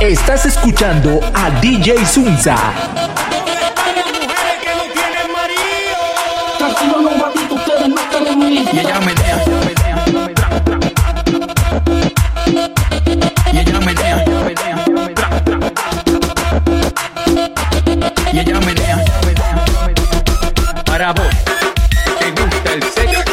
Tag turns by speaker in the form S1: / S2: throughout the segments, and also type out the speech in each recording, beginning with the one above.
S1: Estás escuchando a DJ Zunza.
S2: Y ella menea, tra, tra. Y ella menea, tra, tra. Y ella menea, para vos. ¿Te gusta el?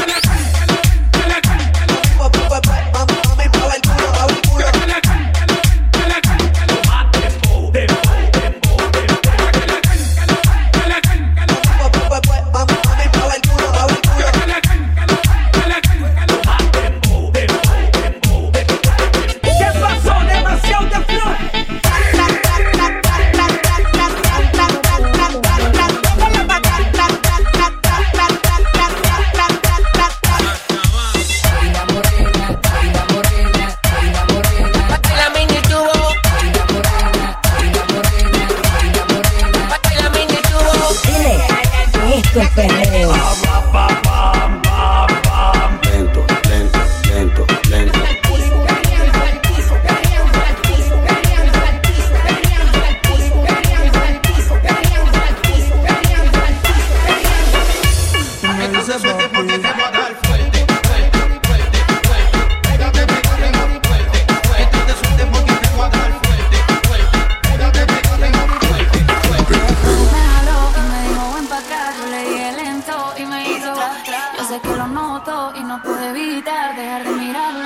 S3: Sé que lo noto y no pude evitar dejar de mirarlo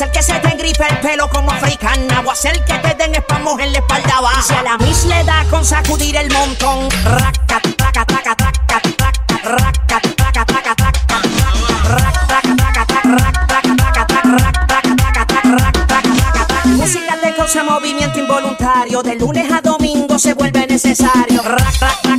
S4: hacer que se te engripe el pelo como africana. A hacer que te den espamos en la espalda baja. Y si a la miss le da con sacudir el montón. Raca, traca, traca, traca, traca, raca, traca, traca, traca, raca, traca, traca, traca, raca, traca, traca, traca, raca, traca, traca, traca, raca, traca, traca, traca. Música te causa movimiento involuntario. De lunes a domingo se vuelve necesario. Raca,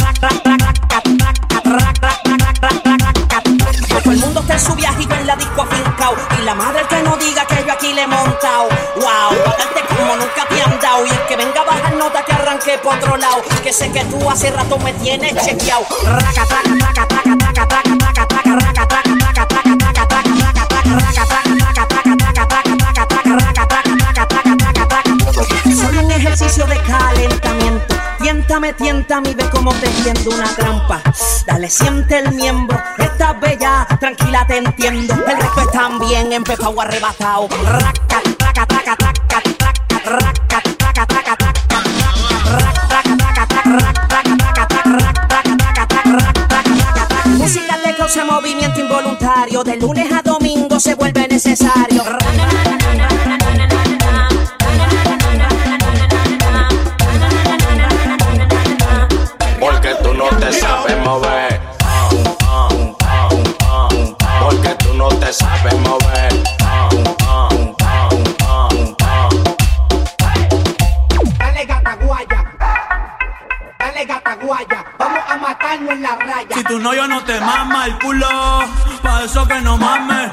S4: que por otro lado. Que sé que tú hace rato me tienes chequeado. Raca, traca, traca, traca, traca, traca, traca, traca, raca, traca, traca, traca, traca, traca, raca, traca, raca, traca, traca, traca, traca, traca, traca, traca, raca, traca, traca, traca, traca, traca. Soy un ejercicio de calentamiento. Tiéntame, tiéntame y ve cómo te tiendo una trampa. Dale, siente el miembro. Estás bella, tranquila, te entiendo. El resto es también empepado arrebatado. Raca, traca, traca, traca, De lunes a domingo se vuelve necesario.
S5: Porque tú no te sabes mover. Porque tú no te sabes mover.
S6: Dale gata guaya. Dale gata guaya. Vamos a matarnos en la raya.
S7: Si tu novio no te mama el culo, pa' eso que no mames.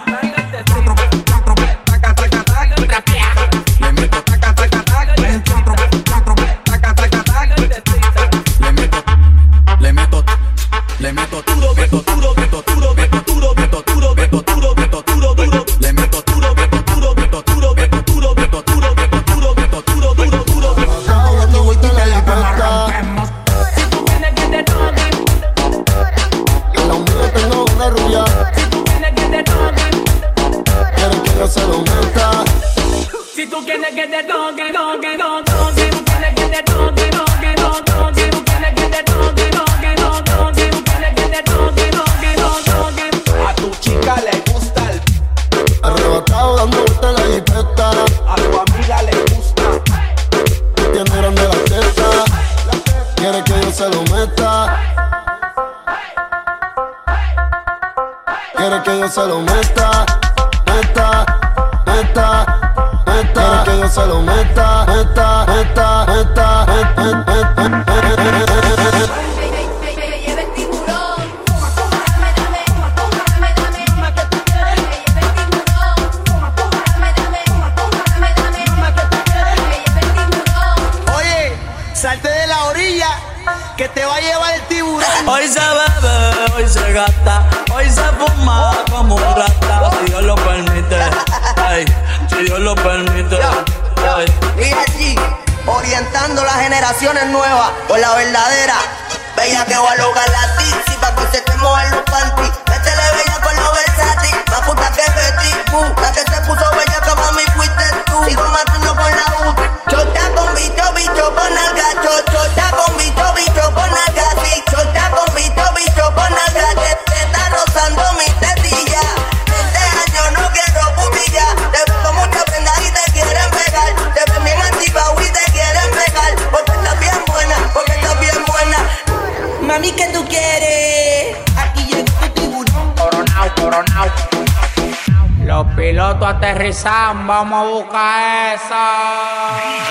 S2: A tu chica le gusta el dando la jipeta. A tu amiga le
S8: gusta. Tiene la. Quiere que yo se lo meta. Quiere que yo se lo meta. se lo meta, meta, meta, meta, meta,
S3: que
S9: te va a llevar el tiburón.
S7: Hoy se bebe, hoy se gasta, hoy se fuma como un rata, si Dios lo permite. Ay, si Dios lo permite sabes.
S9: Mira allí, orientando las generaciones nuevas por la verdadera. Veía que va a lograr la tizi para que se te mueva tua Teresa mbak mau kaisar.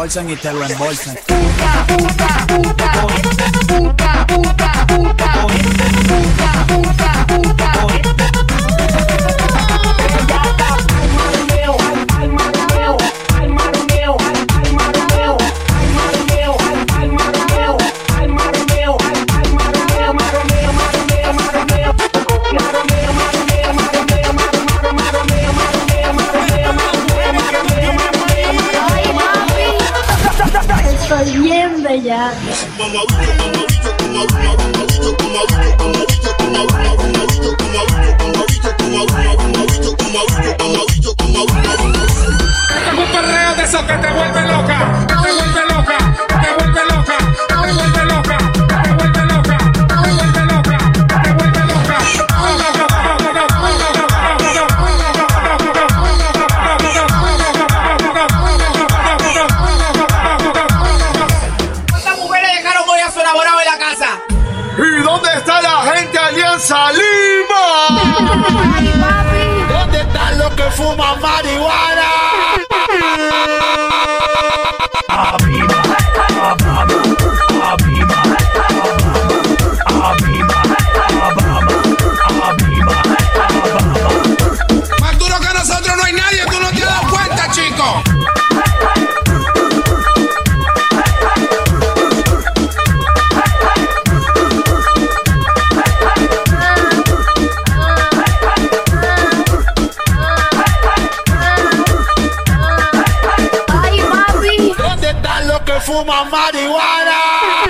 S9: reembolsan y te
S10: reembolsan. Puta. While we
S3: for my
S8: marijuana. 妈妈的碗啊！